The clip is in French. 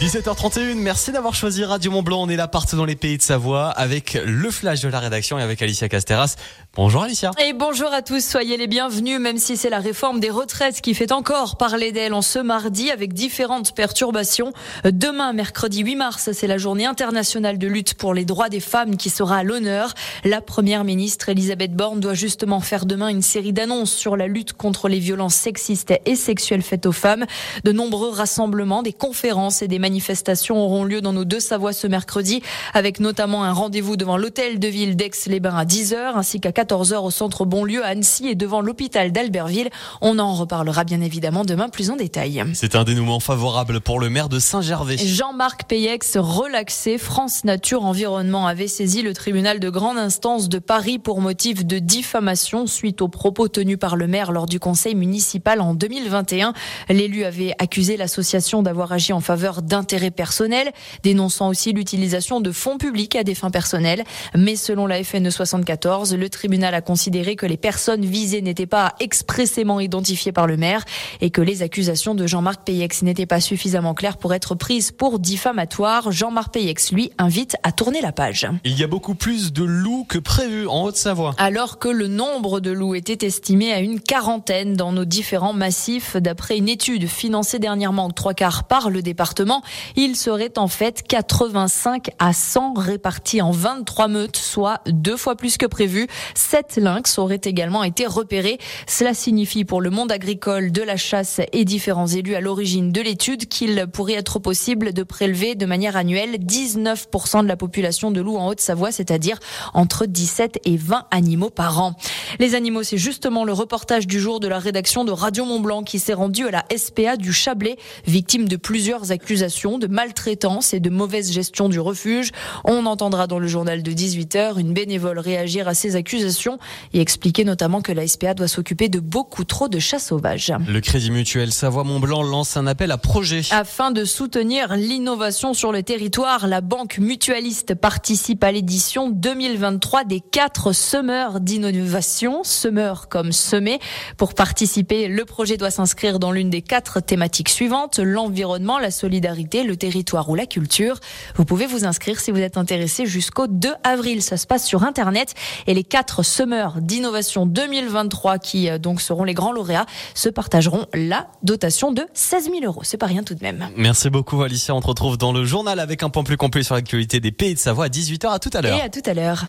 17h31, merci d'avoir choisi Radio Mont Blanc. On est là partout dans les pays de Savoie avec le flash de la rédaction et avec Alicia Casteras. Bonjour Alicia. Et bonjour à tous, soyez les bienvenus, même si c'est la réforme des retraites qui fait encore parler d'elle en ce mardi avec différentes perturbations. Demain, mercredi 8 mars, c'est la journée internationale de lutte pour les droits des femmes qui sera à l'honneur. La première ministre Elisabeth Borne doit justement faire demain une série d'annonces sur la lutte contre les violences sexistes et sexuelles faites aux femmes. De nombreux rassemblements, des conférences et des manifestations auront lieu dans nos deux Savoies ce mercredi, avec notamment un rendez-vous devant l'hôtel de ville d'Aix-les-Bains à 10h, ainsi qu'à 14h au centre Bonlieu à Annecy et devant l'hôpital d'Albertville. On en reparlera bien évidemment demain plus en détail. C'est un dénouement favorable pour le maire de Saint-Gervais. Jean-Marc Payex, relaxé, France Nature Environnement avait saisi le tribunal de grande instance de Paris pour motif de diffamation suite aux propos tenus par le maire lors du conseil municipal en 2021. L'élu avait accusé l'association d'avoir agi en faveur d'un d'intérêt personnel, dénonçant aussi l'utilisation de fonds publics à des fins personnelles. Mais selon la FN 74, le tribunal a considéré que les personnes visées n'étaient pas expressément identifiées par le maire et que les accusations de Jean-Marc Payex n'étaient pas suffisamment claires pour être prises pour diffamatoire. Jean-Marc Payex, lui, invite à tourner la page. Il y a beaucoup plus de loups que prévu en Haute-Savoie. Alors que le nombre de loups était estimé à une quarantaine dans nos différents massifs, d'après une étude financée dernièrement trois quarts par le département, il serait en fait 85 à 100 répartis en 23 meutes, soit deux fois plus que prévu. Sept lynx auraient également été repérés. Cela signifie pour le monde agricole, de la chasse et différents élus à l'origine de l'étude qu'il pourrait être possible de prélever de manière annuelle 19% de la population de loups en Haute-Savoie, c'est-à-dire entre 17 et 20 animaux par an. Les animaux, c'est justement le reportage du jour de la rédaction de Radio Mont-Blanc qui s'est rendu à la SPA du Chablais, victime de plusieurs accusations de maltraitance et de mauvaise gestion du refuge. On entendra dans le journal de 18h une bénévole réagir à ces accusations et expliquer notamment que la SPA doit s'occuper de beaucoup trop de chats sauvages. Le Crédit Mutuel Savoie-Mont-Blanc lance un appel à projet. Afin de soutenir l'innovation sur le territoire, la banque mutualiste participe à l'édition 2023 des quatre semeurs d'innovation, semeurs comme semer. Pour participer, le projet doit s'inscrire dans l'une des quatre thématiques suivantes, l'environnement, la solidarité le territoire ou la culture. Vous pouvez vous inscrire si vous êtes intéressé jusqu'au 2 avril. Ça se passe sur Internet. Et les quatre semeurs d'innovation 2023 qui euh, donc seront les grands lauréats se partageront la dotation de 16 000 euros. C'est pas rien tout de même. Merci beaucoup Alicia. On te retrouve dans le journal avec un point plus complet sur l'actualité des pays de Savoie à 18h. À tout à l'heure. Et à tout à l'heure.